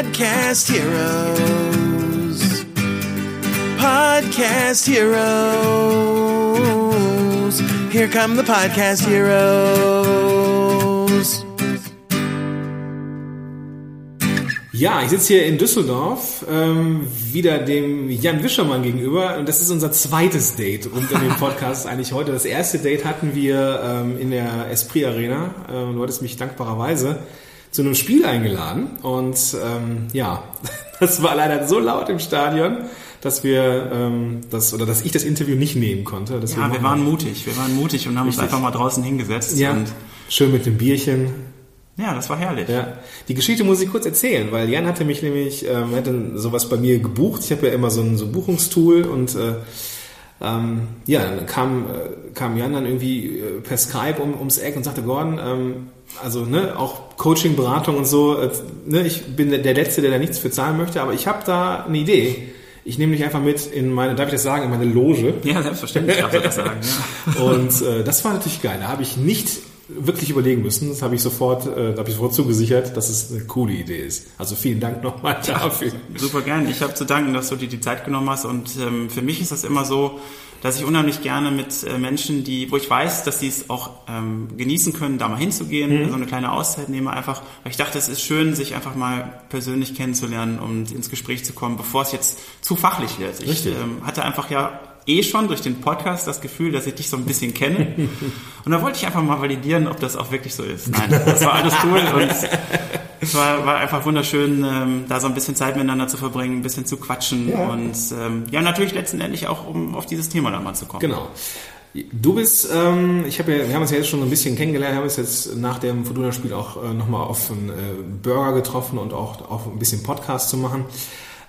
Podcast Heroes. Podcast Heroes. Here come the Podcast Heroes. Ja, ich sitze hier in Düsseldorf, ähm, wieder dem Jan Wischermann gegenüber. Und das ist unser zweites Date um den Podcast eigentlich heute. Das erste Date hatten wir ähm, in der Esprit Arena. Ähm, du hattest mich dankbarerweise zu einem Spiel eingeladen. Und ähm, ja, das war leider so laut im Stadion, dass wir ähm, das oder dass ich das Interview nicht nehmen konnte. Deswegen Ja, wir waren mutig. Wir waren mutig und haben Richtig. uns einfach mal draußen hingesetzt. ja, Und schön mit dem Bierchen. ja, das war herrlich. Ja, die Geschichte muss ich kurz erzählen, weil Jan hatte mich nämlich, ähm, hatte sowas bei mir gebucht. Ich habe ja immer so ein, so ein Buchungstool und äh, ähm, ja, dann kam, äh, kam Jan dann irgendwie äh, per Skype um, ums Eck und sagte, Gordon, ähm, also ne, auch Coaching, Beratung und so, äh, ne, ich bin der, Letzte, der da nichts für zahlen möchte, aber ich habe da eine Idee. Ich nehme dich einfach mit in meine, darf ich das sagen, in meine Loge. Ja, selbstverständlich darf ich das sagen. Ja. Und äh, das war natürlich geil. Da habe ich nicht wirklich überlegen müssen. Das habe ich sofort, äh, habe ich sofort zugesichert, dass es eine coole Idee ist. Also vielen Dank nochmal dafür. Super gern. Ich habe zu danken, dass du dir die Zeit genommen hast. Und ähm, für mich ist das immer so, dass ich unheimlich gerne mit äh, Menschen, die, wo ich weiß, dass sie es auch ähm, genießen können, da mal hinzugehen, so eine kleine Auszeit nehme, einfach, weil ich dachte, es ist schön, sich einfach mal persönlich kennenzulernen und ins Gespräch zu kommen, bevor es jetzt zu fachlich wird. Ich Richtig. ähm, hatte einfach ja eh schon durch den Podcast das Gefühl, dass ich dich so ein bisschen kenne. Und da wollte ich einfach mal validieren, ob das auch wirklich so ist. Nein, das war alles cool und es war, war einfach wunderschön, ähm, da so ein bisschen Zeit miteinander zu verbringen, ein bisschen zu quatschen Ja. und ähm, ja, natürlich letztendlich auch, um auf dieses Thema dann mal zu kommen. Genau. Du bist, ähm, ich habe ja, wir haben uns ja jetzt schon ein bisschen kennengelernt, haben uns jetzt nach dem Fortuna-Spiel auch äh, nochmal auf einen äh, Burger getroffen und auch auf ein bisschen Podcast zu machen.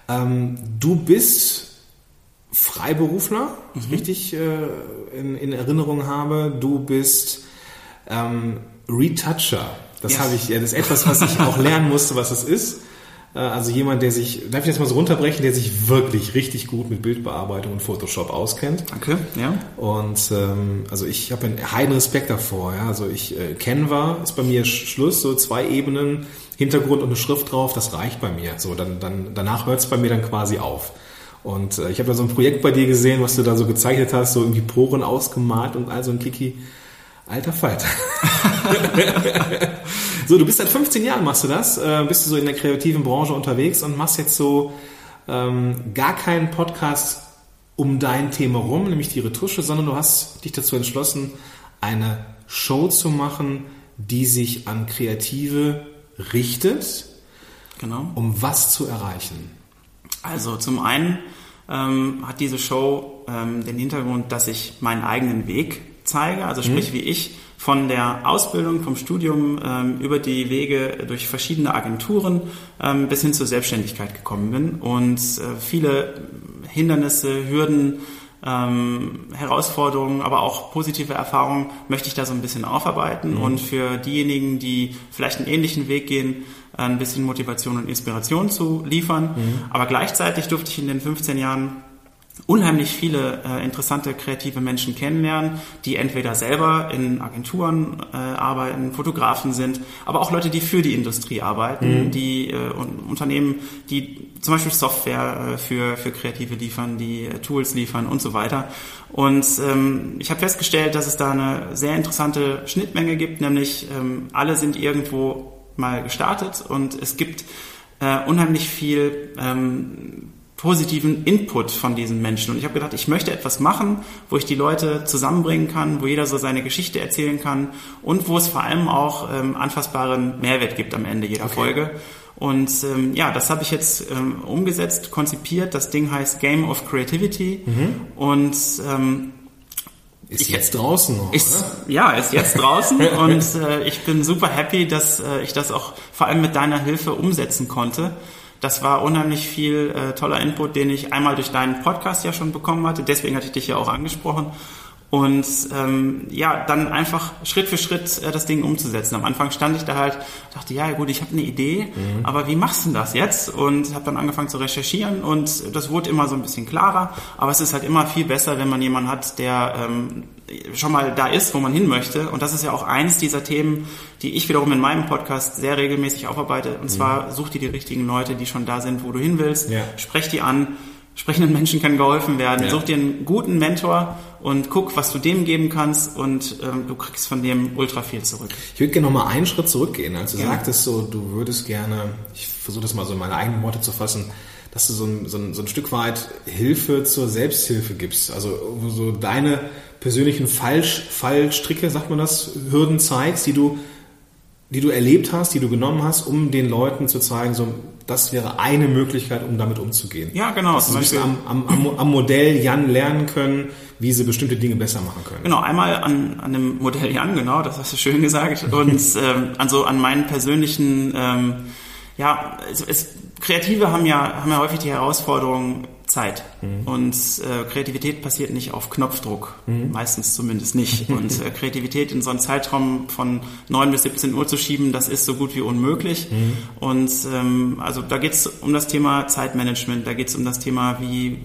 Ähm, du bist Freiberufler, ich richtig äh, in, in Erinnerung habe. Du bist ähm, Retoucher. Das Ja. habe ich, ja, das ist etwas, was ich auch lernen musste, was das ist. Äh, Also jemand, der sich, darf ich das mal so runterbrechen, der sich wirklich richtig gut mit Bildbearbeitung und Photoshop auskennt. Danke, ja. Und ähm, also ich habe einen heiden Respekt davor. Ja? Also ich äh, Canva ist bei mir Sch- Schluss, so zwei Ebenen, Hintergrund und eine Schrift drauf, das reicht bei mir. So dann, dann danach hört es bei mir dann quasi auf. Und äh, ich habe da so ein Projekt bei dir gesehen, was du da so gezeichnet hast, so irgendwie Poren ausgemalt und all so ein Kiki. Alter Falter. so, du bist seit 15 Jahren machst du das, äh, bist du so in der kreativen Branche unterwegs und machst jetzt so ähm, gar keinen Podcast um dein Thema rum, nämlich die Retusche, sondern du hast dich dazu entschlossen, eine Show zu machen, die sich an Kreative richtet, Genau. um was zu erreichen. Also zum einen ähm, hat diese Show ähm, den Hintergrund, dass ich meinen eigenen Weg zeige, also sprich wie ich von der Ausbildung, vom Studium ähm, über die Wege durch verschiedene Agenturen ähm, bis hin zur Selbstständigkeit gekommen bin. Und äh, viele Hindernisse, Hürden, ähm, Herausforderungen, aber auch positive Erfahrungen möchte ich da so ein bisschen aufarbeiten. Und für diejenigen, die vielleicht einen ähnlichen Weg gehen, ein bisschen Motivation und Inspiration zu liefern. Aber gleichzeitig durfte ich in den 15 Jahren unheimlich viele äh, interessante kreative Menschen kennenlernen, die entweder selber in Agenturen äh, arbeiten, Fotografen sind, aber auch Leute, die für die Industrie arbeiten, die äh, und Unternehmen, die zum Beispiel Software äh, für, für Kreative liefern, die äh, Tools liefern und so weiter. Und ähm, ich habe festgestellt, dass es da eine sehr interessante Schnittmenge gibt, nämlich ähm, alle sind irgendwo mal gestartet und es gibt äh, unheimlich viel ähm, positiven Input von diesen Menschen. Und ich habe gedacht, ich möchte etwas machen, wo ich die Leute zusammenbringen kann, wo jeder so seine Geschichte erzählen kann und wo es vor allem auch ähm, anfassbaren Mehrwert gibt am Ende jeder Folge. Und ähm, ja, das habe ich jetzt ähm, umgesetzt, konzipiert. Das Ding heißt Game of Creativity. Und ähm, Ist jetzt draußen noch, ist, ja, ist jetzt draußen und äh, ich bin super happy, dass äh, ich das auch vor allem mit deiner Hilfe umsetzen konnte. Das war unheimlich viel äh, toller Input, den ich einmal durch deinen Podcast ja schon bekommen hatte. Deswegen hatte ich dich ja auch angesprochen. Und ähm, ja, dann einfach Schritt für Schritt äh, das Ding umzusetzen. Am Anfang stand ich da halt, dachte, ja gut, ich habe eine Idee, aber wie machst du denn das jetzt? Und habe dann angefangen zu recherchieren und das wurde immer so ein bisschen klarer. Aber es ist halt immer viel besser, wenn man jemanden hat, der ähm, schon mal da ist, wo man hin möchte. Und das ist ja auch eins dieser Themen, die ich wiederum in meinem Podcast sehr regelmäßig aufarbeite. Und zwar such dir die richtigen Leute, die schon da sind, wo du hin willst. Ja. Sprech die an. Sprechenden Menschen kann geholfen werden. Ja. Such dir einen guten Mentor und guck, was du dem geben kannst und ähm, du kriegst von dem ultra viel zurück. Ich würde gerne noch mal einen Schritt zurückgehen. Als du Ja. sagtest so, du würdest gerne, ich versuche das mal so in meine eigenen Worte zu fassen, dass du so ein, so ein, so ein Stück weit Hilfe zur Selbsthilfe gibst. Also wo so deine persönlichen Falsch, Fallstricke, sagt man das, Hürden zeigst, die du, die du erlebt hast, die du genommen hast, um den Leuten zu zeigen, so, das wäre eine Möglichkeit, um damit umzugehen. Ja, genau. Dass Zum Beispiel- am, am, am, am Modell Jan lernen können, wie sie bestimmte Dinge besser machen können. Genau, einmal an, an dem Modell Jan, genau, das hast du schön gesagt. Und ähm, also an meinen persönlichen, ähm, ja, es, es, Kreative haben ja, haben ja häufig die Herausforderung Zeit. Und äh, Kreativität passiert nicht auf Knopfdruck, meistens zumindest nicht. Und äh, Kreativität in so einen Zeitraum von 9 bis 17 Uhr zu schieben, das ist so gut wie unmöglich. Und ähm, also da geht es um das Thema Zeitmanagement, da geht es um das Thema, wie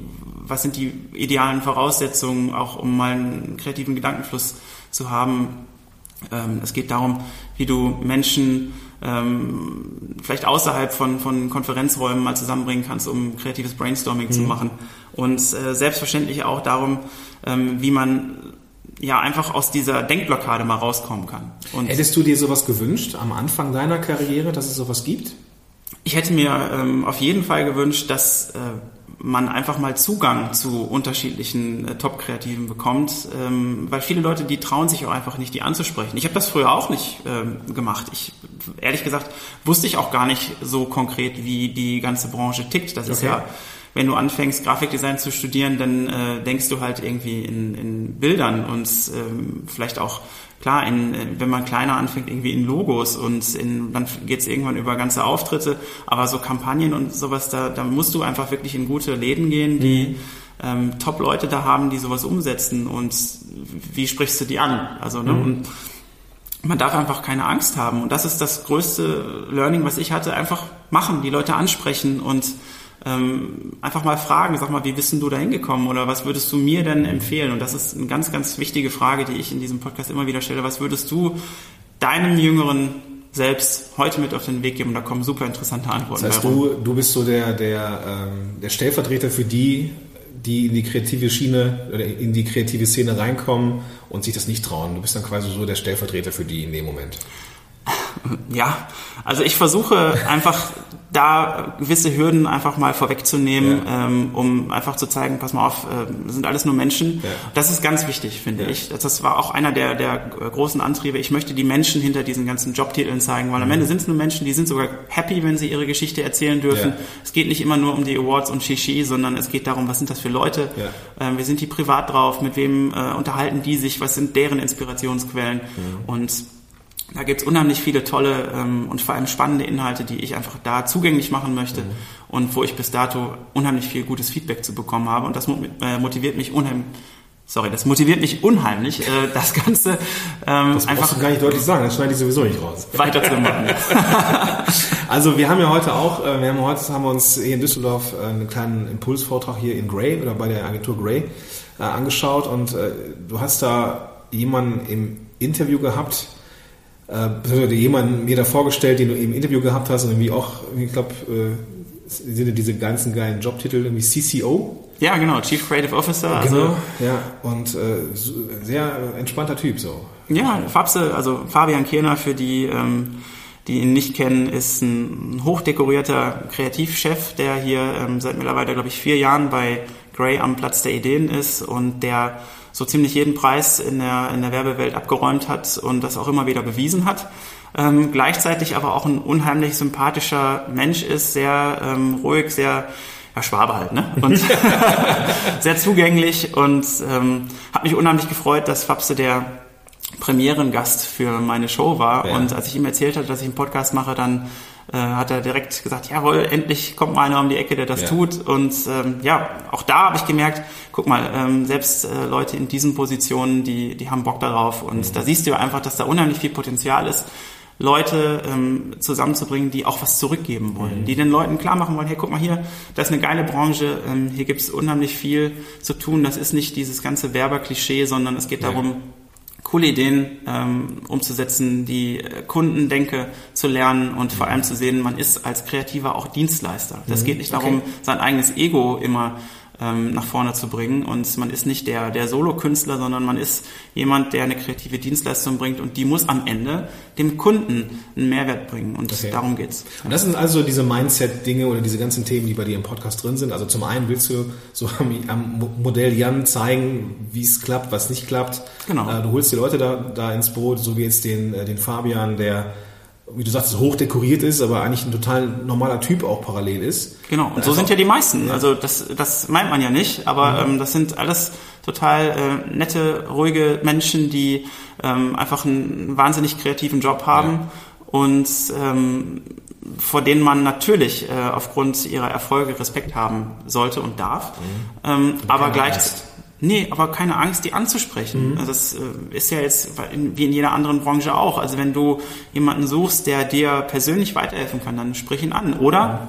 was sind die idealen Voraussetzungen, auch um mal einen kreativen Gedankenfluss zu haben. Ähm, es geht darum, wie du Menschen ähm, vielleicht außerhalb von, von Konferenzräumen mal zusammenbringen kannst, um kreatives Brainstorming zu machen. Und äh, selbstverständlich auch darum, ähm, wie man ja einfach aus dieser Denkblockade mal rauskommen kann. Und Hättest du dir sowas gewünscht am Anfang deiner Karriere, dass es sowas gibt? Ich hätte mir ähm, auf jeden Fall gewünscht, dass äh, man einfach mal Zugang zu unterschiedlichen äh, Top-Kreativen bekommt, ähm, weil viele Leute, die trauen sich auch einfach nicht, die anzusprechen. Ich habe das früher auch nicht ähm, gemacht. Ich ehrlich gesagt wusste ich auch gar nicht so konkret, wie die ganze Branche tickt. Das ist Okay. ja wenn du anfängst, Grafikdesign zu studieren, dann äh, denkst du halt irgendwie in, in Bildern und ähm, vielleicht auch, klar, in, äh, wenn man kleiner anfängt, irgendwie in Logos und in, dann geht's irgendwann über ganze Auftritte, aber so Kampagnen und sowas, da, da musst du einfach wirklich in gute Läden gehen, die ähm, Top-Leute da haben, die sowas umsetzen und wie sprichst du die an? Also, ne, und man darf einfach keine Angst haben. Und das ist das größte Learning, was ich hatte. Einfach machen, die Leute ansprechen und ähm, einfach mal fragen, sag mal, wie bist denn du da hingekommen oder was würdest du mir denn empfehlen? Und das ist eine ganz, ganz wichtige Frage, die ich in diesem Podcast immer wieder stelle. Was würdest du deinem jüngeren selbst heute mit auf den Weg geben? Und da kommen super interessante Antworten Das heißt, du, du bist so der, der, ähm, der Stellvertreter für die, die in die kreative Schiene oder in die kreative Szene reinkommen und sich das nicht trauen. Du bist dann quasi so der Stellvertreter für die in dem Moment. Ja, also ich versuche einfach da gewisse Hürden einfach mal vorwegzunehmen, Ja. ähm, um einfach zu zeigen, pass mal auf, äh, sind alles nur Menschen. Ja. Das ist ganz wichtig, finde Ja. ich. Das, war auch einer der, der großen Antriebe. Ich möchte die Menschen hinter diesen ganzen Jobtiteln zeigen, weil am Ende sind es nur Menschen, die sind sogar happy, wenn sie ihre Geschichte erzählen dürfen. Mhm. Es geht nicht immer nur um die Awards und Shishi, sondern es geht darum, was sind das für Leute, ähm, wie sind die privat drauf, mit wem äh, unterhalten die sich, was sind deren Inspirationsquellen Mhm. und da gibt's unheimlich viele tolle ähm, und vor allem spannende Inhalte, die ich einfach da zugänglich machen möchte Mhm. und wo ich bis dato unheimlich viel gutes Feedback zu bekommen habe. Und das äh, motiviert mich unheimlich, sorry, das motiviert mich unheimlich, äh, das Ganze ähm, Das einfach du gar nicht deutlich sagen, das schneide ich sowieso nicht raus. weiterzumachen. Also wir haben ja heute auch, äh, wir haben heute haben wir uns hier in Düsseldorf äh, einen kleinen Impulsvortrag hier in Grey oder bei der Agentur Grey äh, angeschaut und äh, du hast da jemanden im Interview gehabt, äh, jemanden mir da vorgestellt, den du im Interview gehabt hast und irgendwie auch, ich glaube, äh, sind ja diese ganzen geilen Jobtitel irgendwie CCO. ja, genau, Chief Creative Officer. Also, genau, ja, und äh, sehr entspannter Typ so. Ja, Fabse, also Fabian Kehner, für die, ähm, die ihn nicht kennen, ist ein hochdekorierter Kreativchef, der hier ähm, seit mittlerweile, glaube ich, vier Jahren bei Grey am Platz der Ideen ist und der so ziemlich jeden Preis in der, in der Werbewelt abgeräumt hat und das auch immer wieder bewiesen hat. Ähm, gleichzeitig aber auch ein unheimlich sympathischer Mensch ist, sehr ähm, ruhig, sehr ja, Schwabe halt, ne? Und sehr zugänglich und ähm, hat mich unheimlich gefreut, dass Fabse der Premierengast für meine Show war. Ja. Und als ich ihm erzählt hatte, dass ich einen Podcast mache, dann äh, hat er direkt gesagt, jawohl, endlich kommt mal einer um die Ecke, der das Ja. tut. Und ähm, ja, auch da habe ich gemerkt, guck mal, ähm, selbst äh, Leute in diesen Positionen, die, die haben Bock darauf. Und Mhm. da siehst du einfach, dass da unheimlich viel Potenzial ist. Leute ähm, zusammenzubringen, die auch was zurückgeben wollen, die den Leuten klar machen wollen, hey, guck mal hier, das ist eine geile Branche, ähm, hier gibt es unheimlich viel zu tun, das ist nicht dieses ganze Werberklischee, sondern es geht Ja. darum, coole Ideen ähm, umzusetzen, die äh, Kundendenke zu lernen und vor allem zu sehen, man ist als Kreativer auch Dienstleister. Das geht nicht darum, sein eigenes Ego immer ähm, nach vorne zu bringen und man ist nicht der, der Solo-Künstler, sondern man ist jemand, der eine kreative Dienstleistung bringt und die muss am Ende dem Kunden einen Mehrwert bringen und Okay. darum geht's. Und das sind also diese Mindset-Dinge oder diese ganzen Themen, die bei dir im Podcast drin sind. Also zum einen willst du so am, am Mo- Modell Jan zeigen, wie es klappt, was nicht klappt. Genau. Äh, Du holst die Leute da, da ins Boot, so wie jetzt den, äh, den Fabian, der, wie du sagst, hoch dekoriert ist, aber eigentlich ein total normaler Typ auch parallel ist. Genau, und so sind ja die meisten. Also das, das meint man ja nicht, aber ähm, das sind alles total äh, nette, ruhige Menschen, die ähm, einfach einen wahnsinnig kreativen Job haben und ähm, vor denen man natürlich äh, aufgrund ihrer Erfolge Respekt haben sollte und darf. Ähm, aber gleich Angst. Nee, aber keine Angst, die anzusprechen. Also das äh, ist ja jetzt wie in jeder anderen Branche auch. Also wenn du jemanden suchst, der dir persönlich weiterhelfen kann, dann sprich ihn an. Oder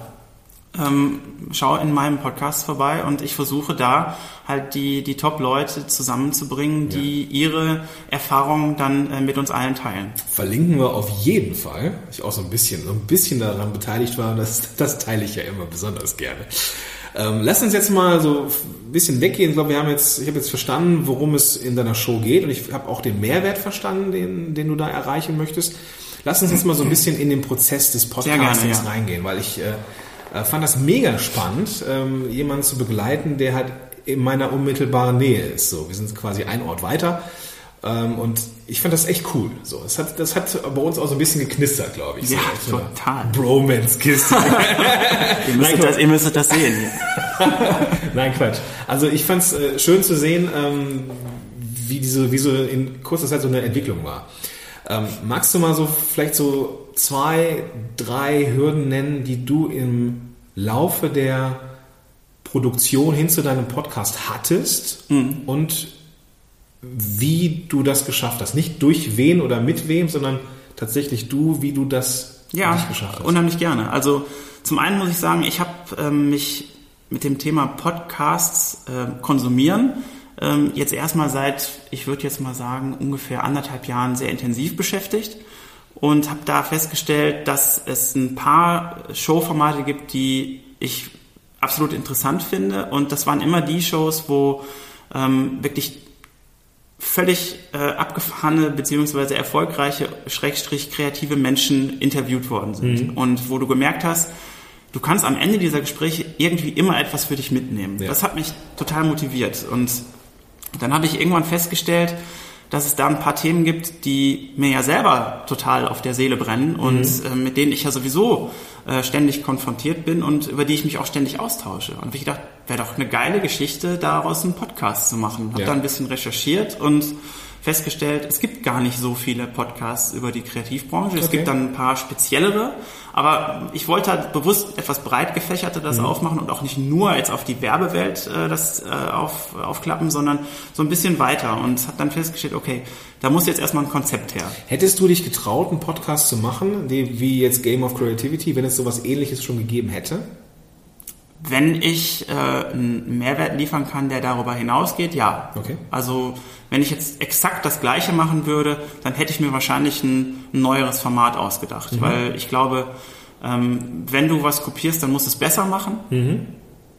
ähm, schau in meinem Podcast vorbei und ich versuche da halt die, die Top-Leute zusammenzubringen, die ihre Erfahrungen dann äh, mit uns allen teilen. Verlinken wir auf jeden Fall. Ich auch so ein bisschen, so ein bisschen daran beteiligt war. Das, das teile ich ja immer besonders gerne. Ähm, lass uns jetzt mal so ein bisschen weggehen. Ich glaube, wir haben jetzt, ich habe jetzt verstanden, worum es in deiner Show geht und ich habe auch den Mehrwert verstanden, den, den du da erreichen möchtest. Lass uns jetzt mal so ein bisschen in den Prozess des Podcasts gerne, ja. reingehen, weil ich äh, äh, fand das mega spannend, ähm, jemanden zu begleiten, der halt in meiner unmittelbaren Nähe ist. So, wir sind quasi ein Ort weiter. Ähm, und ich fand das echt cool. So, das hat, das hat bei uns auch so ein bisschen geknistert, glaube ich. Ja, so, total. Bromance-Kiste. Ihr müsstet, das, ihr müsstet das sehen. Nein, Quatsch. Also ich fand es äh, schön zu sehen, ähm, wie diese, wie so in kurzer Zeit so eine Entwicklung war. Ähm, magst du mal so vielleicht so zwei, drei Hürden nennen, die du im Laufe der Produktion hin zu deinem Podcast hattest und wie du das geschafft hast? Nicht durch wen oder mit wem, sondern tatsächlich du, wie du das Ja, geschafft hast. unheimlich gerne. Also zum einen muss ich sagen, ich habe ähm, mich mit dem Thema Podcasts äh, konsumieren ähm, jetzt erstmal seit, ich würde jetzt mal sagen, ungefähr anderthalb Jahren sehr intensiv beschäftigt und habe da festgestellt, dass es ein paar Showformate gibt, die ich absolut interessant finde und das waren immer die Shows, wo ähm, wirklich völlig äh, abgefahrene beziehungsweise erfolgreiche, schrägstrich kreative Menschen interviewt worden sind. Und wo du gemerkt hast, du kannst am Ende dieser Gespräche irgendwie immer etwas für dich mitnehmen. Ja. Das hat mich total motiviert. Und dann habe ich irgendwann festgestellt, dass es da ein paar Themen gibt, die mir ja selber total auf der Seele brennen und äh, mit denen ich ja sowieso äh, ständig konfrontiert bin und über die ich mich auch ständig austausche. Und hab ich gedacht, wäre doch eine geile Geschichte, daraus einen Podcast zu machen. Habe Ja. da ein bisschen recherchiert und festgestellt, es gibt gar nicht so viele Podcasts über die Kreativbranche. Es Okay. gibt dann ein paar speziellere, aber ich wollte halt bewusst etwas breit gefächerte Mhm. das aufmachen und auch nicht nur jetzt auf die Werbewelt äh, das äh, auf, aufklappen, sondern so ein bisschen weiter und habe dann festgestellt, okay, da muss jetzt erstmal ein Konzept her. Hättest du dich getraut, einen Podcast zu machen, die, wie jetzt Game of Creativity, wenn es sowas ähnliches schon gegeben hätte? Wenn ich äh, einen Mehrwert liefern kann, der darüber hinausgeht, ja. Okay. Also wenn ich jetzt exakt das Gleiche machen würde, dann hätte ich mir wahrscheinlich ein, ein neueres Format ausgedacht, Mhm. weil ich glaube, ähm, wenn du was kopierst, dann musst du es besser machen.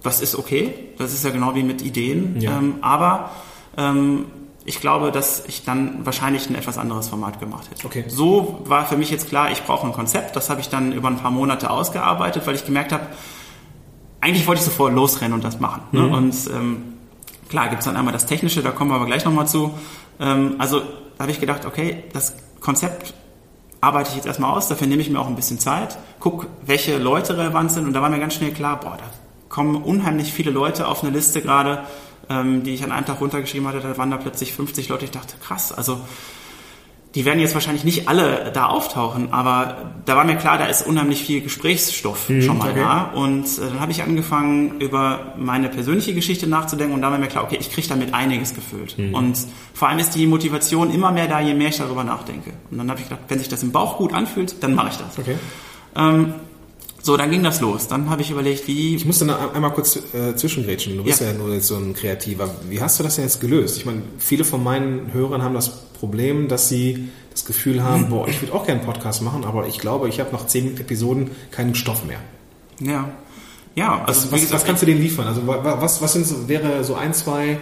Das ist okay. Das ist ja genau wie mit Ideen. Ja. Ähm, aber ähm, ich glaube, dass ich dann wahrscheinlich ein etwas anderes Format gemacht hätte. Okay. So war für mich jetzt klar, ich brauche ein Konzept. Das habe ich dann über ein paar Monate ausgearbeitet, weil ich gemerkt habe, eigentlich wollte ich sofort losrennen und das machen. Ne? Und ähm, klar gibt's dann einmal das Technische, da kommen wir aber gleich nochmal zu. Ähm, also da habe ich gedacht, okay, das Konzept arbeite ich jetzt erstmal aus, dafür nehme ich mir auch ein bisschen Zeit, guck, welche Leute relevant sind und da war mir ganz schnell klar, boah, da kommen unheimlich viele Leute auf eine Liste gerade, ähm, die ich an einem Tag runtergeschrieben hatte, da waren da plötzlich 50 Leute, ich dachte, krass, also die werden jetzt wahrscheinlich nicht alle da auftauchen, aber da war mir klar, da ist unheimlich viel Gesprächsstoff schon mal okay. da. Und äh, dann habe ich angefangen, über meine persönliche Geschichte nachzudenken und da war mir klar, okay, ich kriege damit einiges gefüllt. Und vor allem ist die Motivation immer mehr da, je mehr ich darüber nachdenke. Und dann habe ich gedacht, wenn sich das im Bauch gut anfühlt, dann mache ich das. Okay. Ähm, so, dann ging das los. Dann habe ich überlegt, wie Ich musste noch einmal kurz äh, zwischengrätschen. Du bist ja. Ja. nur jetzt so ein Kreativer. Wie hast du das denn jetzt gelöst? Ich meine, viele von meinen Hörern haben das Problem, dass sie das Gefühl haben, boah, ich würde auch gerne einen Podcast machen, aber ich glaube, ich habe nach zehn Episoden keinen Stoff mehr. Ja. Ja, also Was, wie was, gesagt, was kannst du denen liefern? Also wa- wa- was, was sind so, wäre so ein, zwei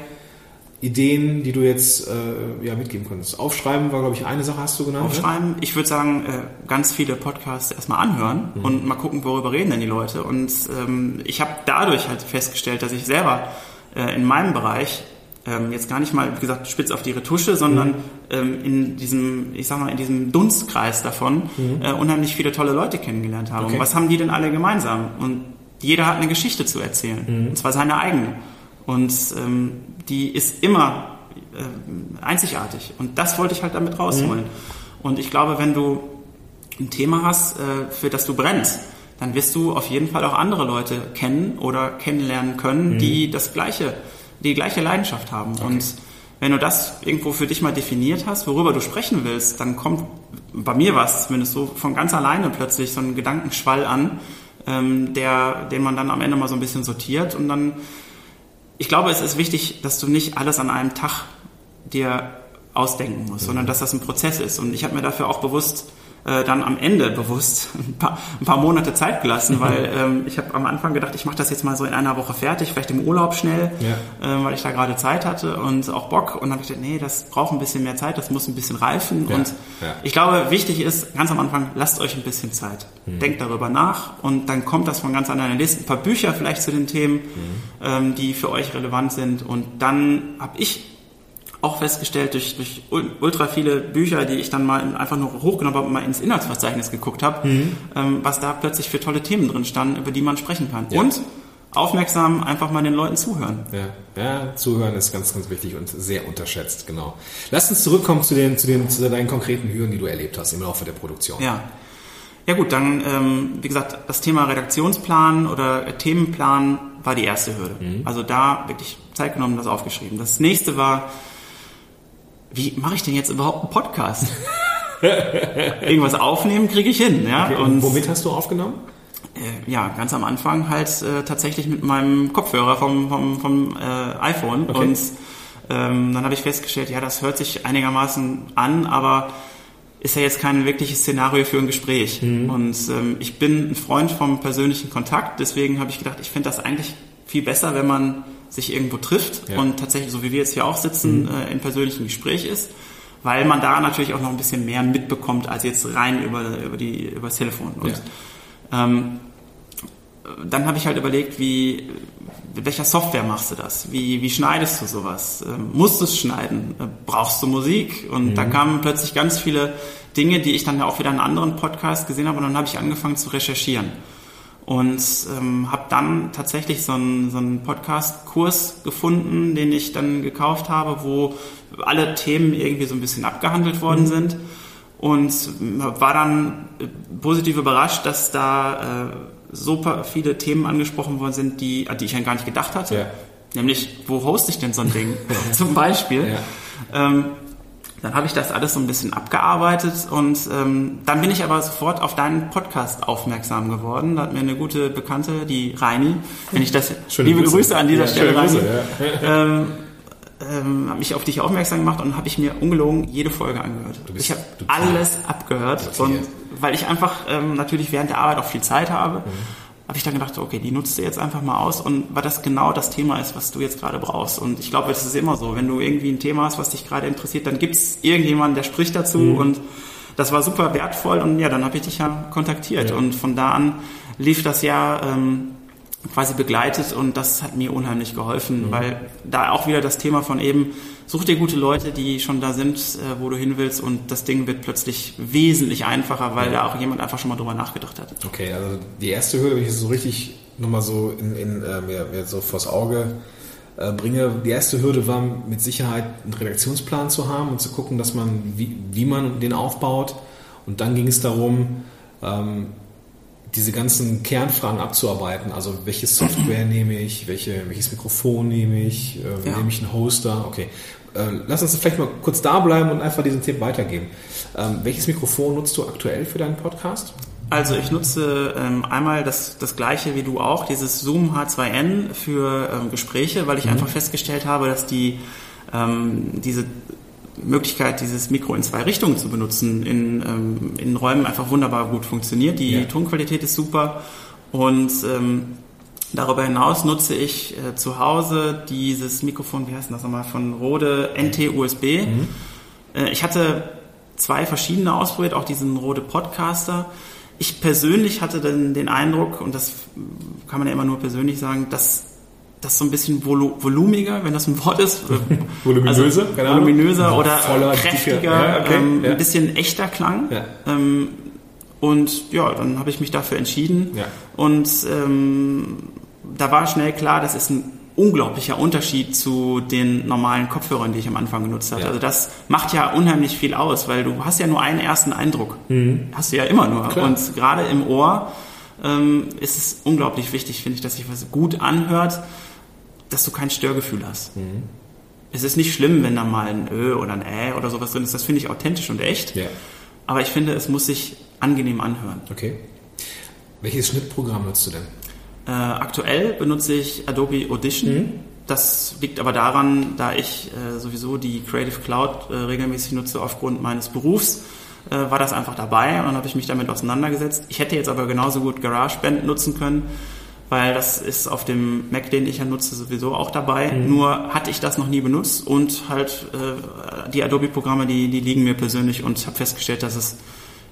Ideen, die du jetzt äh, ja, mitgeben könntest? Aufschreiben war, glaube ich, eine Sache, hast du genannt. Ne? aufschreiben. Ich würde sagen, äh, ganz viele Podcasts erstmal anhören Mhm. und mal gucken, worüber reden denn die Leute. Und ähm, ich habe dadurch halt festgestellt, dass ich selber äh, in meinem Bereich ähm, jetzt gar nicht mal, wie gesagt, spitz auf die Retusche, sondern Mhm. Ähm, in diesem, ich sag mal, in diesem Dunstkreis davon äh, unheimlich viele tolle Leute kennengelernt habe. Mhm. Okay. Und was haben die denn alle gemeinsam? Und jeder hat eine Geschichte zu erzählen. Mhm. Und zwar seine eigene. Und ähm, die ist immer äh, einzigartig. Und das wollte ich halt damit rausholen. Und ich glaube, wenn du ein Thema hast, äh, für das du brennst, dann wirst du auf jeden Fall auch andere Leute kennen oder kennenlernen können, die das gleiche, die gleiche Leidenschaft haben. Und wenn du das irgendwo für dich mal definiert hast, worüber du sprechen willst, dann kommt, bei mir war es zumindest so, von ganz alleine plötzlich so ein Gedankenschwall an, ähm, der, den man dann am Ende mal so ein bisschen sortiert und dann ich glaube, es ist wichtig, dass du nicht alles an einem Tag dir ausdenken musst, sondern dass das ein Prozess ist. Und ich habe mir dafür auch bewusst äh, dann am Ende bewusst ein paar, ein paar Monate Zeit gelassen, weil ähm, ich habe am Anfang gedacht, ich mache das jetzt mal so in einer Woche fertig, vielleicht im Urlaub schnell, Ja. ähm, weil ich da gerade Zeit hatte und auch Bock. Und dann habe ich gedacht, nee, das braucht ein bisschen mehr Zeit, das muss ein bisschen reifen. Ja, Und ja. ich glaube, wichtig ist, ganz am Anfang, lasst euch ein bisschen Zeit. Denkt darüber nach und dann kommt das von ganz anderen Listen. Ein paar Bücher vielleicht zu den Themen, ähm, die für euch relevant sind. Und dann habe ich auch festgestellt, durch, durch ul- ultra viele Bücher, die ich dann mal einfach nur hochgenommen habe und mal ins Inhaltsverzeichnis geguckt habe, ähm, was da plötzlich für tolle Themen drin standen, über die man sprechen kann. Ja. Und aufmerksam einfach mal den Leuten zuhören. Ja, ja, zuhören ist ganz, ganz wichtig und sehr unterschätzt, genau. Lass uns zurückkommen zu den, zu den, zu deinen konkreten Hürden, die du erlebt hast im Laufe der Produktion. Ja. Ja gut, dann, ähm, wie gesagt, das Thema Redaktionsplan oder Themenplan war die erste Hürde. Also da wirklich Zeit genommen, das aufgeschrieben. Das nächste war, wie mache ich denn jetzt überhaupt einen Podcast? Irgendwas aufnehmen kriege ich hin, ja. Okay, und womit hast du aufgenommen? Äh, ja, ganz am Anfang halt äh, tatsächlich mit meinem Kopfhörer vom, vom, vom äh, iPhone. Okay. Und ähm, dann habe ich festgestellt, ja, das hört sich einigermaßen an, aber ist ja jetzt kein wirkliches Szenario für ein Gespräch. Und ähm, ich bin ein Freund vom persönlichen Kontakt, deswegen habe ich gedacht, ich finde das eigentlich viel besser, wenn man sich irgendwo trifft Ja. und tatsächlich, so wie wir jetzt hier auch sitzen, äh, im persönlichen Gespräch ist, weil man da natürlich auch noch ein bisschen mehr mitbekommt als jetzt rein über, über, die, über das Telefon. Und ähm, dann habe ich halt überlegt, wie, mit welcher Software machst du das? Wie, wie schneidest du sowas? Ähm, musst du es schneiden? Äh, brauchst du Musik? Und da kamen plötzlich ganz viele Dinge, die ich dann ja auch wieder in anderen Podcasts gesehen habe. Und dann habe ich angefangen zu recherchieren. Und ähm, habe dann tatsächlich so einen, so einen Podcast-Kurs gefunden, den ich dann gekauft habe, wo alle Themen irgendwie so ein bisschen abgehandelt worden sind. Und war dann äh, positiv überrascht, dass da äh, super viele Themen angesprochen worden sind, die, an die ich ja gar nicht gedacht hatte. Ja. Nämlich, wo hoste ich denn so ein Ding? Zum Beispiel. Ähm, dann habe ich das alles so ein bisschen abgearbeitet und ähm, dann bin ich aber sofort auf deinen Podcast aufmerksam geworden. Da hat mir eine gute Bekannte, die Reini, wenn ich das, Schöne liebe Grüße. Grüße, an dieser Ja, Stelle, Reini, Grüße, ja. ähm, ähm, habe mich auf dich aufmerksam gemacht und habe ich mir ungelogen jede Folge angehört. bist- ich habe alles abgehört und weil ich einfach ähm, natürlich während der Arbeit auch viel Zeit habe, Mhm. Habe ich dann gedacht, okay, die nutzt du jetzt einfach mal aus und weil das genau das Thema ist, was du jetzt gerade brauchst. Und ich glaube, es ist immer so, wenn du irgendwie ein Thema hast, was dich gerade interessiert, dann gibt es irgendjemanden, der spricht dazu Mhm. und das war super wertvoll und ja, dann habe ich dich ja kontaktiert Ja. und von da an lief das ja ähm, quasi begleitet und das hat mir unheimlich geholfen, weil da auch wieder das Thema von eben, such dir gute Leute, die schon da sind, äh, wo du hin willst und das Ding wird plötzlich wesentlich einfacher, weil da auch jemand einfach schon mal drüber nachgedacht hat. Okay, also die erste Hürde, wenn ich es so richtig nochmal so in, in, äh, mir, mir so vors Auge äh, bringe. Die erste Hürde war mit Sicherheit einen Redaktionsplan zu haben und zu gucken, dass man, wie, wie man den aufbaut. Und dann ging es darum, ähm, diese ganzen Kernfragen abzuarbeiten. Also welche Software nehme ich, welche, welches Mikrofon nehme ich, äh, Ja. nehme ich einen Hoster, okay. Äh, lass uns vielleicht mal kurz da bleiben und einfach diesen Tipp weitergeben. Ähm, welches Mikrofon nutzt du aktuell für deinen Podcast? Also ich nutze ähm, einmal das, das gleiche wie du auch, dieses Zoom H2N für ähm, Gespräche, weil ich einfach festgestellt habe, dass die ähm, diese Möglichkeit, dieses Mikro in zwei Richtungen zu benutzen, in, ähm, in Räumen einfach wunderbar gut funktioniert. Die Ja. Tonqualität ist super und ähm, darüber hinaus nutze ich äh, zu Hause dieses Mikrofon, wie heißt das nochmal, von Rode NT-USB. Äh, ich hatte zwei verschiedene ausprobiert, auch diesen Rode Podcaster. Ich persönlich hatte dann den Eindruck, und das kann man ja immer nur persönlich sagen, dass das so ein bisschen volu volumiger, wenn das ein Wort ist. äh, Voluminöser? Also, Ahnung. voluminöser Ja, oder voller, kräftiger. Ja, okay, ähm, ja. ein bisschen echter klang. Ja. Ähm, und ja, dann habe ich mich dafür entschieden. Und ähm, da war schnell klar, das ist ein unglaublicher Unterschied zu den normalen Kopfhörern, die ich am Anfang genutzt hatte. Ja. Also das macht ja unheimlich viel aus, weil du hast ja nur einen ersten Eindruck. Hast du ja immer nur. Mhm. Klar. Und gerade im Ohr ähm, ist es unglaublich wichtig, finde ich, dass sich was gut anhört, dass du kein Störgefühl hast. Mhm. Es ist nicht schlimm, wenn da mal ein Ö oder ein Ä oder sowas drin ist. Das finde ich authentisch und echt. Ja. Aber ich finde, es muss sich angenehm anhören. Okay. Welches Schnittprogramm nutzt du denn? Äh, aktuell benutze ich Adobe Audition. Mhm. Das liegt aber daran, da ich äh, sowieso die Creative Cloud äh, regelmäßig nutze aufgrund meines Berufs, äh, war das einfach dabei und dann habe ich mich damit auseinandergesetzt. Ich hätte jetzt aber genauso gut GarageBand nutzen können, weil das ist auf dem Mac, den ich ja nutze, sowieso auch dabei. Mhm. Nur hatte ich das noch nie benutzt und halt äh, die Adobe-Programme, die, die liegen mir persönlich und habe festgestellt, dass es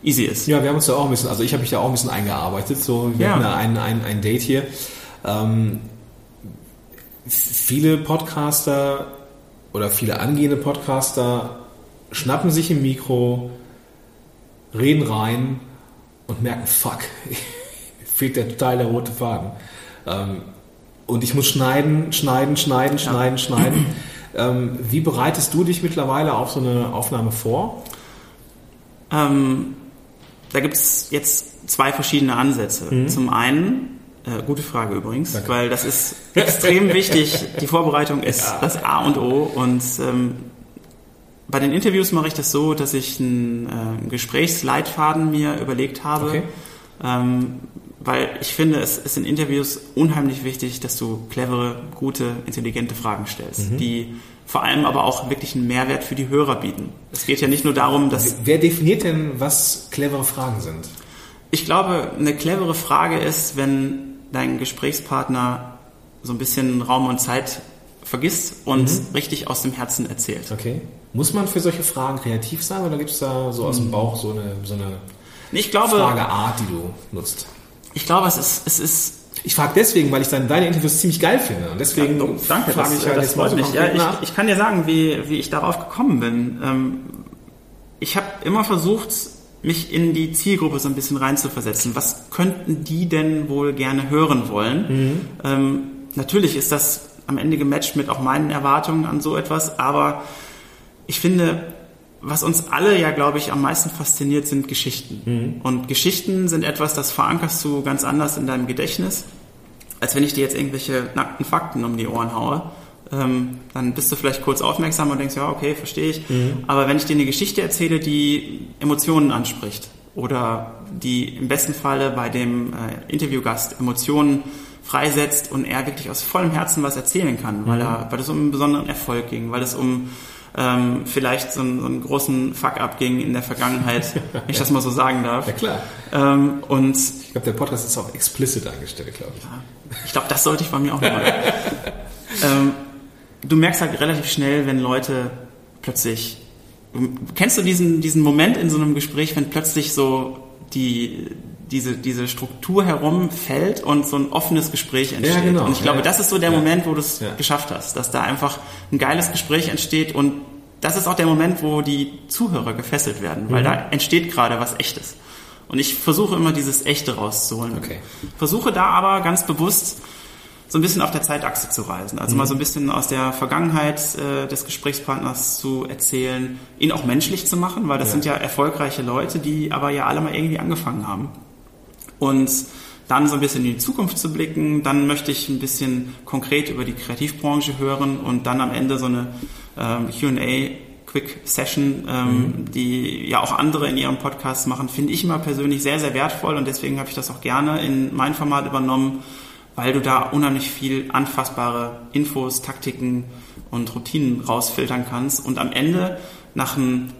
easy ist. Ja, wir haben uns ja auch ein bisschen, also ich habe mich da auch ein bisschen eingearbeitet. So, wir Ja. hatten da ein, ein, ein Date hier. Ähm, viele Podcaster oder viele angehende Podcaster schnappen sich im Mikro, reden rein und merken, fuck, fehlt der total der rote Faden. Ähm, und ich muss schneiden, schneiden, schneiden, schneiden, schneiden. Ähm, wie bereitest du dich mittlerweile auf so eine Aufnahme vor? Ähm, da gibt es jetzt zwei verschiedene Ansätze. Zum einen, äh, gute Frage übrigens, Danke. weil das ist extrem wichtig. Die Vorbereitung ist das A und O. Und ähm, bei den Interviews mache ich das so, dass ich einen, äh, Gesprächsleitfaden mir überlegt habe. Okay. Weil ich finde, es ist in Interviews unheimlich wichtig, dass du clevere, gute, intelligente Fragen stellst, Mhm. die vor allem aber auch wirklich einen Mehrwert für die Hörer bieten. Es geht ja nicht nur darum, dass Wer definiert denn, was clevere Fragen sind? Ich glaube, eine clevere Frage ist, wenn dein Gesprächspartner so ein bisschen Raum und Zeit vergisst und richtig aus dem Herzen erzählt. Okay. Muss man für solche Fragen kreativ sein oder gibt es da so aus dem Bauch so eine, so eine Ich glaube, Frageart, die du nutzt? Ich glaube, es ist, es ist Ich frage deswegen, weil ich dann deine Interviews ziemlich geil finde. Und deswegen Ja, danke, frage das, ich halt das jetzt mal freut so mich. Ja, konkret nach. ich, ich kann dir sagen, wie, wie ich darauf gekommen bin. Ähm, ich habe immer versucht, mich in die Zielgruppe so ein bisschen reinzuversetzen. Was könnten die denn wohl gerne hören wollen? Mhm. Ähm, natürlich ist das am Ende gematcht mit auch meinen Erwartungen an so etwas, aber ich finde, was uns alle ja, glaube ich, am meisten fasziniert, sind Geschichten. Mhm. Und Geschichten sind etwas, das verankerst du ganz anders in deinem Gedächtnis als wenn ich dir jetzt irgendwelche nackten Fakten um die Ohren haue. Ähm, dann bist du vielleicht kurz aufmerksam und denkst, ja, okay, verstehe ich. Aber wenn ich dir eine Geschichte erzähle, die Emotionen anspricht oder die im besten Falle bei dem äh, Interviewgast Emotionen freisetzt und er wirklich aus vollem Herzen was erzählen kann, weil, er, weil es um einen besonderen Erfolg ging, weil es um ähm, vielleicht so einen, so einen großen Fuck-up ging in der Vergangenheit, wenn ich das mal so sagen darf. Ja klar. Ähm, und Ich glaube, der Podcast ist auch explicit eingestellt, glaube ich. ich glaube, das sollte ich bei mir auch machen. ähm, du merkst halt relativ schnell, wenn Leute plötzlich. Kennst du diesen, diesen Moment in so einem Gespräch, wenn plötzlich so die, diese, diese Struktur herumfällt und so ein offenes Gespräch entsteht? genau. Und ich glaube, Ja. das ist so der Ja. Moment, wo du es Ja. geschafft hast, dass da einfach ein geiles Gespräch entsteht und das ist auch der Moment, wo die Zuhörer gefesselt werden, weil Mhm. da entsteht gerade was Echtes. Und ich versuche immer dieses Echte rauszuholen. Okay. Versuche da aber ganz bewusst so ein bisschen auf der Zeitachse zu reisen. Also mal so ein bisschen aus der Vergangenheit äh, des Gesprächspartners zu erzählen, ihn auch menschlich zu machen, weil das Ja. sind ja erfolgreiche Leute, die aber ja alle mal irgendwie angefangen haben. Und dann so ein bisschen in die Zukunft zu blicken, dann möchte ich ein bisschen konkret über die Kreativbranche hören und dann am Ende so eine ähm, Q&A Quick Session, ähm, die ja auch andere in ihrem Podcast machen, finde ich immer persönlich sehr, sehr wertvoll und deswegen habe ich das auch gerne in mein Format übernommen, weil du da unheimlich viel anfassbare Infos, Taktiken und Routinen rausfiltern kannst. Und am Ende nach einem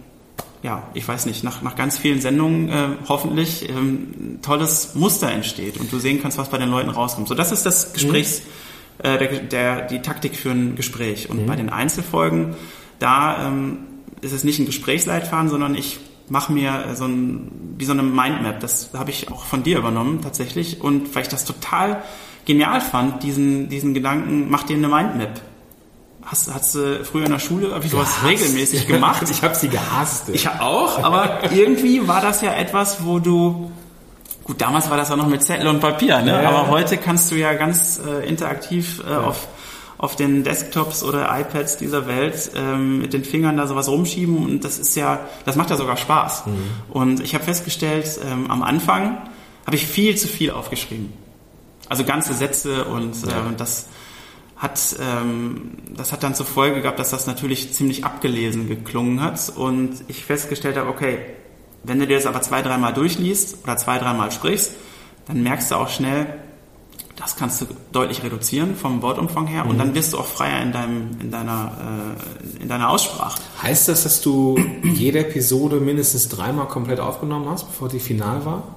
ja, ich weiß nicht, nach, nach ganz vielen Sendungen äh, hoffentlich ähm, ein tolles Muster entsteht und du sehen kannst, was bei den Leuten rauskommt. So, das ist das Gesprächs, äh, der, der, die Taktik für ein Gespräch. Und bei den Einzelfolgen, da ähm, ist es nicht ein Gesprächsleitfaden, sondern ich mache mir so ein, wie so eine Mindmap. Das habe ich auch von dir übernommen tatsächlich. Und weil ich das total genial fand, diesen, diesen Gedanken, mach dir eine Mindmap. Hast, hast du früher in der Schule irgendwie sowas Gehasst. regelmäßig gemacht? ich habe sie gehasst. Ich auch, aber irgendwie war das ja etwas, wo du gut, damals war das auch noch mit Zettel und Papier, ne? Ja, ja. aber heute kannst du ja ganz äh, interaktiv äh, auf auf den Desktops oder iPads dieser Welt ähm, mit den Fingern da sowas rumschieben und das ist ja, das macht ja sogar Spaß. Und ich habe festgestellt, ähm, am Anfang habe ich viel zu viel aufgeschrieben. Also ganze Sätze und äh, und das hat ähm, das hat dann zur Folge gehabt, dass das natürlich ziemlich abgelesen geklungen hat und ich festgestellt habe, okay, wenn du dir das aber zwei, dreimal durchliest oder zwei, dreimal sprichst, dann merkst du auch schnell, das kannst du deutlich reduzieren vom Wortumfang her und dann wirst du auch freier in deinem in deiner äh, in deiner Aussprache. Heißt das, dass du jede Episode mindestens dreimal komplett aufgenommen hast, bevor die final war?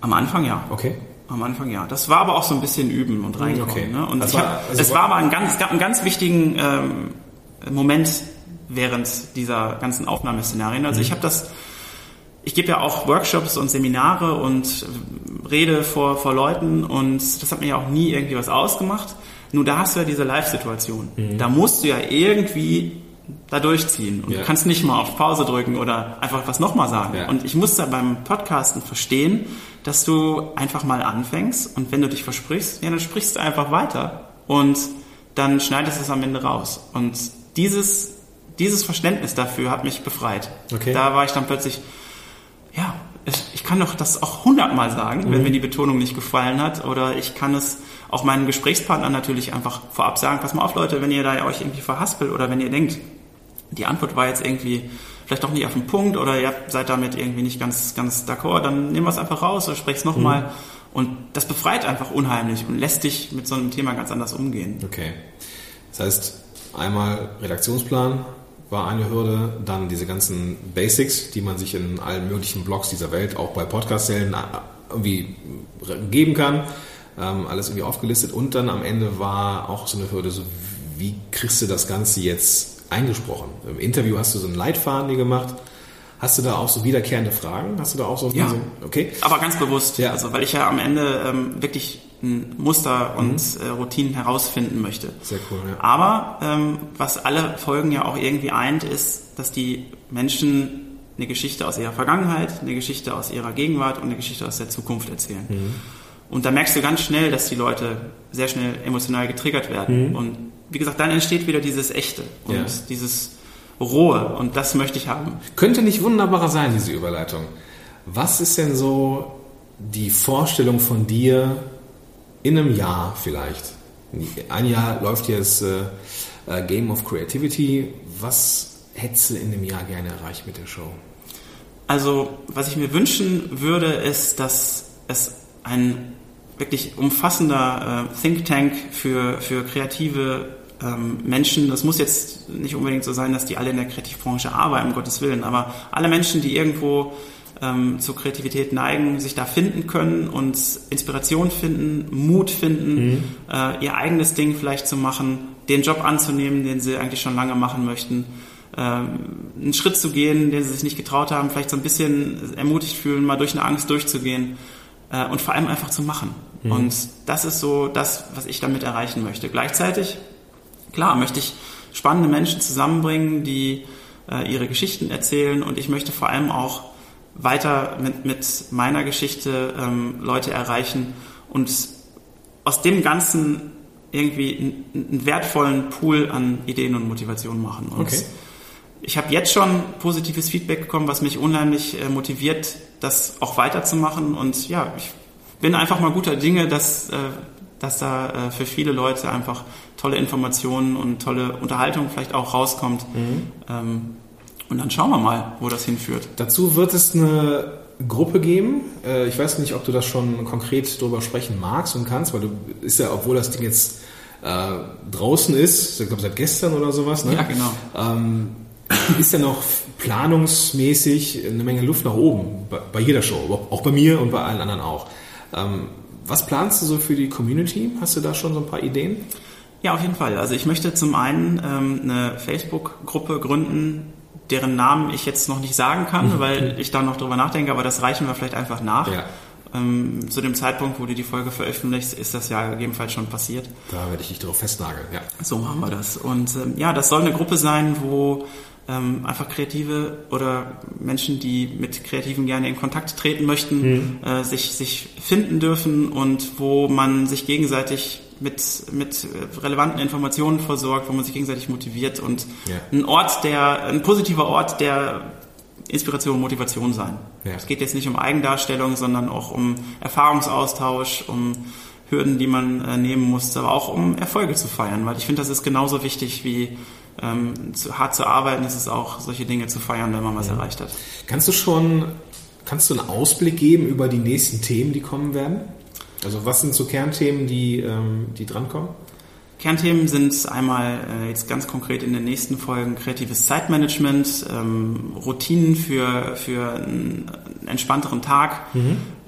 Am Anfang ja. Okay. Am Anfang ja. Das war aber auch so ein bisschen üben und reinkommen. okay. Ne? Und Das ich war- hab, also es war- aber ein ganz, einen ganz wichtigen ähm, Moment während dieser ganzen Aufnahmeszenarien. Also ich habe das, ich gebe ja auch Workshops und Seminare und rede vor, vor Leuten und das hat mir ja auch nie irgendwie was ausgemacht. Nur da hast du ja diese Live-Situation. Da musst du ja irgendwie da durchziehen. Und Ja. du kannst nicht mal auf Pause drücken oder einfach was nochmal sagen. Ja. Und ich musste beim Podcasten verstehen, dass du einfach mal anfängst und wenn du dich versprichst, ja, dann sprichst du einfach weiter und dann schneidest du es am Ende raus. Und dieses, dieses Verständnis dafür hat mich befreit. Okay. Da war ich dann plötzlich, ja, ich, ich kann doch das auch hundertmal sagen, Mhm. wenn mir die Betonung nicht gefallen hat. Oder ich kann es auch meinen Gesprächspartnern natürlich einfach vorab sagen, pass mal auf Leute, wenn ihr da euch irgendwie verhaspelt oder wenn ihr denkt, die Antwort war jetzt irgendwie vielleicht doch nicht auf den Punkt oder ihr seid damit irgendwie nicht ganz, ganz d'accord, dann nehmen wir es einfach raus oder sprech's nochmal. Mhm. Und das befreit einfach unheimlich und lässt dich mit so einem Thema ganz anders umgehen. Okay. Das heißt, einmal Redaktionsplan war eine Hürde, dann diese ganzen Basics, die man sich in allen möglichen Blogs dieser Welt, auch bei Podcast-Zellen, äh, irgendwie geben kann. Ähm, alles irgendwie aufgelistet. Und dann am Ende war auch so eine Hürde, so wie kriegst du das Ganze jetzt eingesprochen? Im Interview hast du so einen Leitfaden gemacht. Hast du da auch so wiederkehrende Fragen? Hast du da auch so, Ja. okay? Aber ganz bewusst, Ja. also weil ich ja am Ende ähm, wirklich ein Muster und äh, Routinen herausfinden möchte. Sehr cool, ja. Aber ähm, was alle Folgen ja auch irgendwie eint, ist, dass die Menschen eine Geschichte aus ihrer Vergangenheit, eine Geschichte aus ihrer Gegenwart und eine Geschichte aus der Zukunft erzählen. Mhm. Und da merkst du ganz schnell, dass die Leute sehr schnell emotional getriggert werden. Und wie gesagt, dann entsteht wieder dieses Echte und. Ja. dieses Rohe. Und das möchte ich haben. Könnte nicht wunderbarer sein, diese Überleitung. Was ist denn so die Vorstellung von dir in einem Jahr vielleicht? Ein Jahr läuft jetzt äh, äh, Game of Creativity. Was hättest du in einem Jahr gerne erreicht mit der Show? Also, was ich mir wünschen würde, ist, dass es ein wirklich umfassender äh, Think Tank für, für kreative Menschen, das muss jetzt nicht unbedingt so sein, dass die alle in der Kreativbranche arbeiten, um Gottes Willen, aber alle Menschen, die irgendwo ähm, zur Kreativität neigen, sich da finden können und Inspiration finden, Mut finden, äh, ihr eigenes Ding vielleicht zu machen, den Job anzunehmen, den sie eigentlich schon lange machen möchten ähm, einen Schritt zu gehen, den sie sich nicht getraut haben, vielleicht so ein bisschen ermutigt fühlen, mal durch eine Angst durchzugehen äh, und vor allem einfach zu machen. Und das ist so das, was ich damit erreichen möchte. Gleichzeitig, klar, möchte ich spannende Menschen zusammenbringen, die äh, ihre Geschichten erzählen und ich möchte vor allem auch weiter mit, mit meiner Geschichte ähm, Leute erreichen und aus dem Ganzen irgendwie einen, einen wertvollen Pool an Ideen und Motivationen machen. Und Okay. ich habe jetzt schon positives Feedback bekommen, was mich unheimlich äh, motiviert, das auch weiterzumachen. Und ja, ich bin einfach mal guter Dinge, dass, äh, dass da äh, für viele Leute einfach tolle Informationen und tolle Unterhaltung vielleicht auch rauskommt. Ähm, und dann schauen wir mal, wo das hinführt. Dazu wird es eine Gruppe geben. Äh, Ich weiß nicht, ob du das schon konkret drüber sprechen magst und kannst, weil du ist ja, obwohl das Ding jetzt äh, draußen ist, ich glaube seit gestern oder sowas, ne? Ja, genau. ähm, ist ja noch planungsmäßig eine Menge Luft nach oben bei, bei jeder Show, auch bei mir und bei allen anderen auch. Ähm, was planst du so für die Community? Hast du da schon so ein paar Ideen? Ja, auf jeden Fall. Also ich möchte zum einen ähm, eine Facebook-Gruppe gründen, deren Namen ich jetzt noch nicht sagen kann, weil ich da noch drüber nachdenke, aber das reichen wir vielleicht einfach nach. Ja. Ähm, zu dem Zeitpunkt, wo du die Folge veröffentlichst, ist das ja gegebenenfalls schon passiert. Da werde ich dich drauf festnageln, ja. So machen wir das. Und ähm, ja, das soll eine Gruppe sein, wo ähm, einfach Kreative oder Menschen, die mit Kreativen gerne in Kontakt treten möchten, äh, sich, sich finden dürfen und wo man sich gegenseitig mit, mit relevanten Informationen versorgt, wo man sich gegenseitig motiviert und Ja. ein Ort, der, ein positiver Ort, der Inspiration und Motivation sein. Ja. Es geht jetzt nicht um Eigendarstellung, sondern auch um Erfahrungsaustausch, um Hürden, die man äh, nehmen muss, aber auch um Erfolge zu feiern, weil ich finde, das ist genauso wichtig wie ähm, zu, hart zu arbeiten, ist es auch, solche Dinge zu feiern, wenn man was erreicht hat. Kannst du schon, kannst du einen Ausblick geben über die nächsten Themen, die kommen werden? Also was sind so Kernthemen, die, ähm, die drankommen? Kernthemen sind einmal äh, jetzt ganz konkret in den nächsten Folgen kreatives Zeitmanagement, ähm, Routinen für, für einen entspannteren Tag.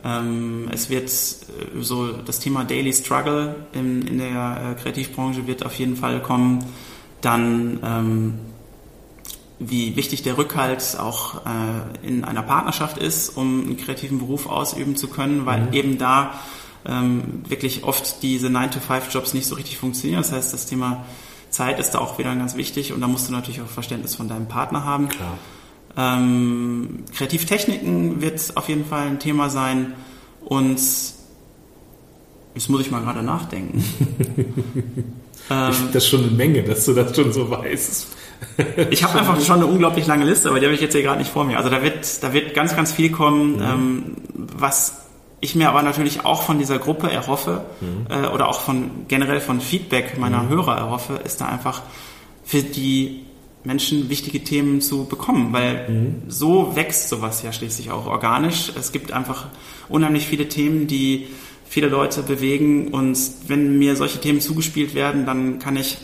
Ähm, es wird äh, so das Thema Daily Struggle in, in der äh, Kreativbranche wird auf jeden Fall kommen. Dann ähm, wie wichtig der Rückhalt auch äh, in einer Partnerschaft ist, um einen kreativen Beruf ausüben zu können, weil eben da ähm, wirklich oft diese 9-to-5-Jobs nicht so richtig funktionieren. Das heißt, das Thema Zeit ist da auch wieder ganz wichtig und da musst du natürlich auch Verständnis von deinem Partner haben. Klar. Ähm, Kreativtechniken wird auf jeden Fall ein Thema sein und jetzt muss ich mal gerade nachdenken. ähm, Ich finde das schon eine Menge, dass du das schon so weißt. ich habe einfach schon eine unglaublich lange Liste, aber die habe ich jetzt hier gerade nicht vor mir. Also da wird, da wird ganz, ganz viel kommen, ähm, was ich mir aber natürlich auch von dieser Gruppe erhoffe äh, oder auch von generell von Feedback meiner Hörer erhoffe, ist da einfach für die Menschen wichtige Themen zu bekommen, weil so wächst sowas ja schließlich auch organisch. Es gibt einfach unheimlich viele Themen, die viele Leute bewegen und wenn mir solche Themen zugespielt werden, dann kann ich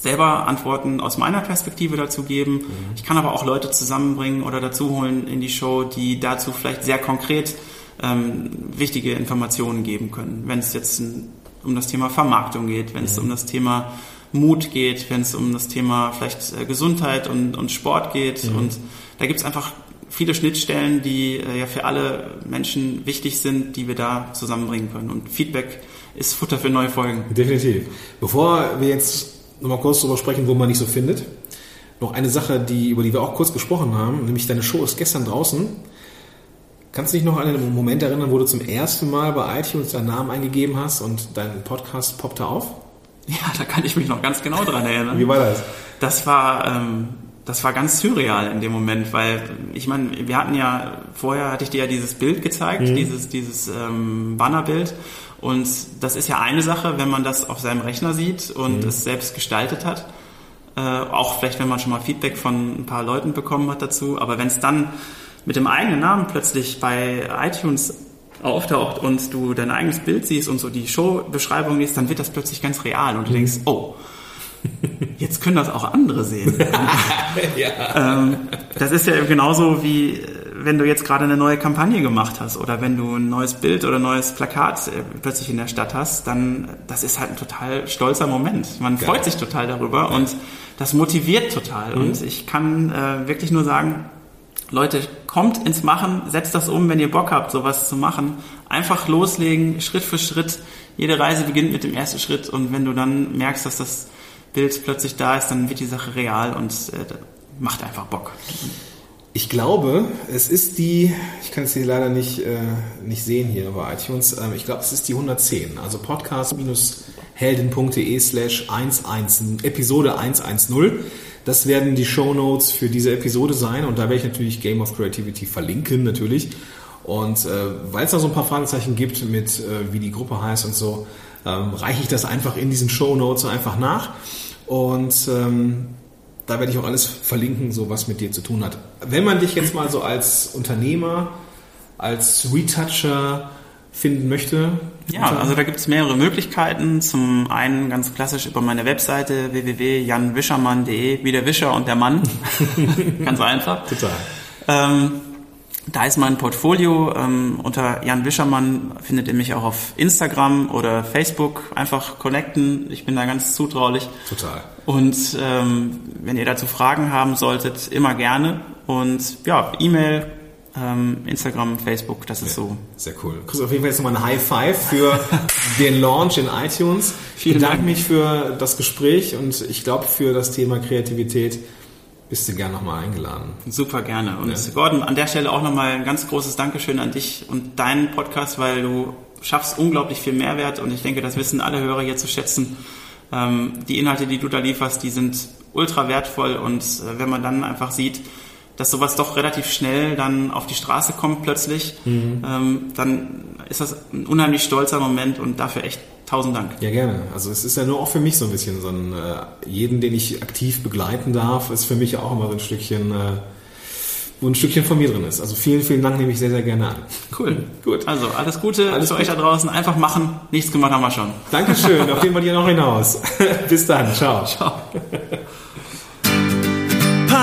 selber Antworten aus meiner Perspektive dazu geben. Ich kann aber auch Leute zusammenbringen oder dazu holen in die Show, die dazu vielleicht sehr konkret ähm, wichtige Informationen geben können. Wenn es jetzt um das Thema Vermarktung geht, wenn es um das Thema Mut geht, wenn es um das Thema vielleicht äh, Gesundheit und, und Sport geht. Und da gibt es einfach viele Schnittstellen, die äh, ja für alle Menschen wichtig sind, die wir da zusammenbringen können. Und Feedback ist Futter für neue Folgen. Definitiv. Bevor wir jetzt nochmal kurz darüber sprechen, wo man dich so findet, noch eine Sache, die, über die wir auch kurz gesprochen haben, nämlich deine Show ist gestern draußen. Kannst du dich noch an einen Moment erinnern, wo du zum ersten Mal bei iTunes deinen Namen eingegeben hast und dein Podcast poppte auf? Ja, da kann ich mich noch ganz genau dran erinnern. Wie war das? Das war, ähm, das war ganz surreal in dem Moment, weil ich meine, wir hatten ja vorher hatte ich dir ja dieses Bild gezeigt, dieses dieses ähm, Bannerbild. Und das ist ja eine Sache, wenn man das auf seinem Rechner sieht und es selbst gestaltet hat. Äh, auch vielleicht, wenn man schon mal Feedback von ein paar Leuten bekommen hat dazu, aber wenn es dann mit dem eigenen Namen plötzlich bei iTunes auftaucht und du dein eigenes Bild siehst und so die Showbeschreibung liest, dann wird das plötzlich ganz real und du denkst, oh, jetzt können das auch andere sehen. ähm, das ist ja genauso wie äh, wenn du jetzt gerade eine neue Kampagne gemacht hast oder wenn du ein neues Bild oder ein neues Plakat äh, plötzlich in der Stadt hast, dann das ist halt ein total stolzer Moment. Man freut sich total darüber und das motiviert total. Und ich kann äh, wirklich nur sagen, Leute, kommt ins Machen, setzt das um, wenn ihr Bock habt, sowas zu machen. Einfach loslegen, Schritt für Schritt. Jede Reise beginnt mit dem ersten Schritt und wenn du dann merkst, dass das Bild plötzlich da ist, dann wird die Sache real und äh, macht einfach Bock. Ich glaube, es ist die, ich kann es hier leider nicht, äh, nicht sehen hier bei iTunes, ähm, ich glaube, es ist die 110, also podcast-helden.de slash 110, Episode 110. Das werden die Show Notes für diese Episode sein und da werde ich natürlich Game of Creativity verlinken, natürlich. Und äh, weil es da so ein paar Fragezeichen gibt mit, äh, wie die Gruppe heißt und so, ähm, reiche ich das einfach in diesen Show Notes einfach nach. Und ähm, da werde ich auch alles verlinken, so was mit dir zu tun hat. Wenn man dich jetzt mal so als Unternehmer, als Retoucher finden möchte. Ja, also da gibt es mehrere Möglichkeiten. Zum einen ganz klassisch über meine Webseite www.janwischermann.de, wie der Wischer und der Mann. ganz einfach. Total. Ähm, da ist mein Portfolio. Ähm, unter Jan Wischermann findet ihr mich auch auf Instagram oder Facebook. Einfach connecten. Ich bin da ganz zutraulich. Total. Und ähm, wenn ihr dazu Fragen haben solltet, immer gerne. Und ja, E-Mail, ähm, Instagram, Facebook, das ist so. Sehr cool. Du kriegst auf jeden Fall jetzt nochmal ein High Five für den Launch in iTunes. Vielen ich bedanke Dank. mich für das Gespräch und ich glaube für das Thema Kreativität bist du gern nochmal eingeladen. Super gerne. Und Ja. Gordon, an der Stelle auch nochmal ein ganz großes Dankeschön an dich und deinen Podcast, weil du schaffst unglaublich viel Mehrwert und ich denke, das wissen alle Hörer hier zu schätzen. Ähm, die Inhalte, die du da lieferst, die sind ultra wertvoll und äh, wenn man dann einfach sieht, dass sowas doch relativ schnell dann auf die Straße kommt plötzlich, ähm, dann ist das ein unheimlich stolzer Moment und dafür echt tausend Dank. Ja, gerne. Also es ist ja nur auch für mich so ein bisschen so ein, äh, jeden, den ich aktiv begleiten darf, ist für mich auch immer so ein Stückchen, äh, wo ein Stückchen von mir drin ist. Also vielen, vielen Dank, nehme ich sehr, sehr gerne an. Cool. Gut. Also alles Gute Alles für euch da draußen. Einfach machen. Nichts gemacht haben wir schon. Dankeschön, auf jeden Fall dir noch hinaus. Bis dann, ciao. Ciao.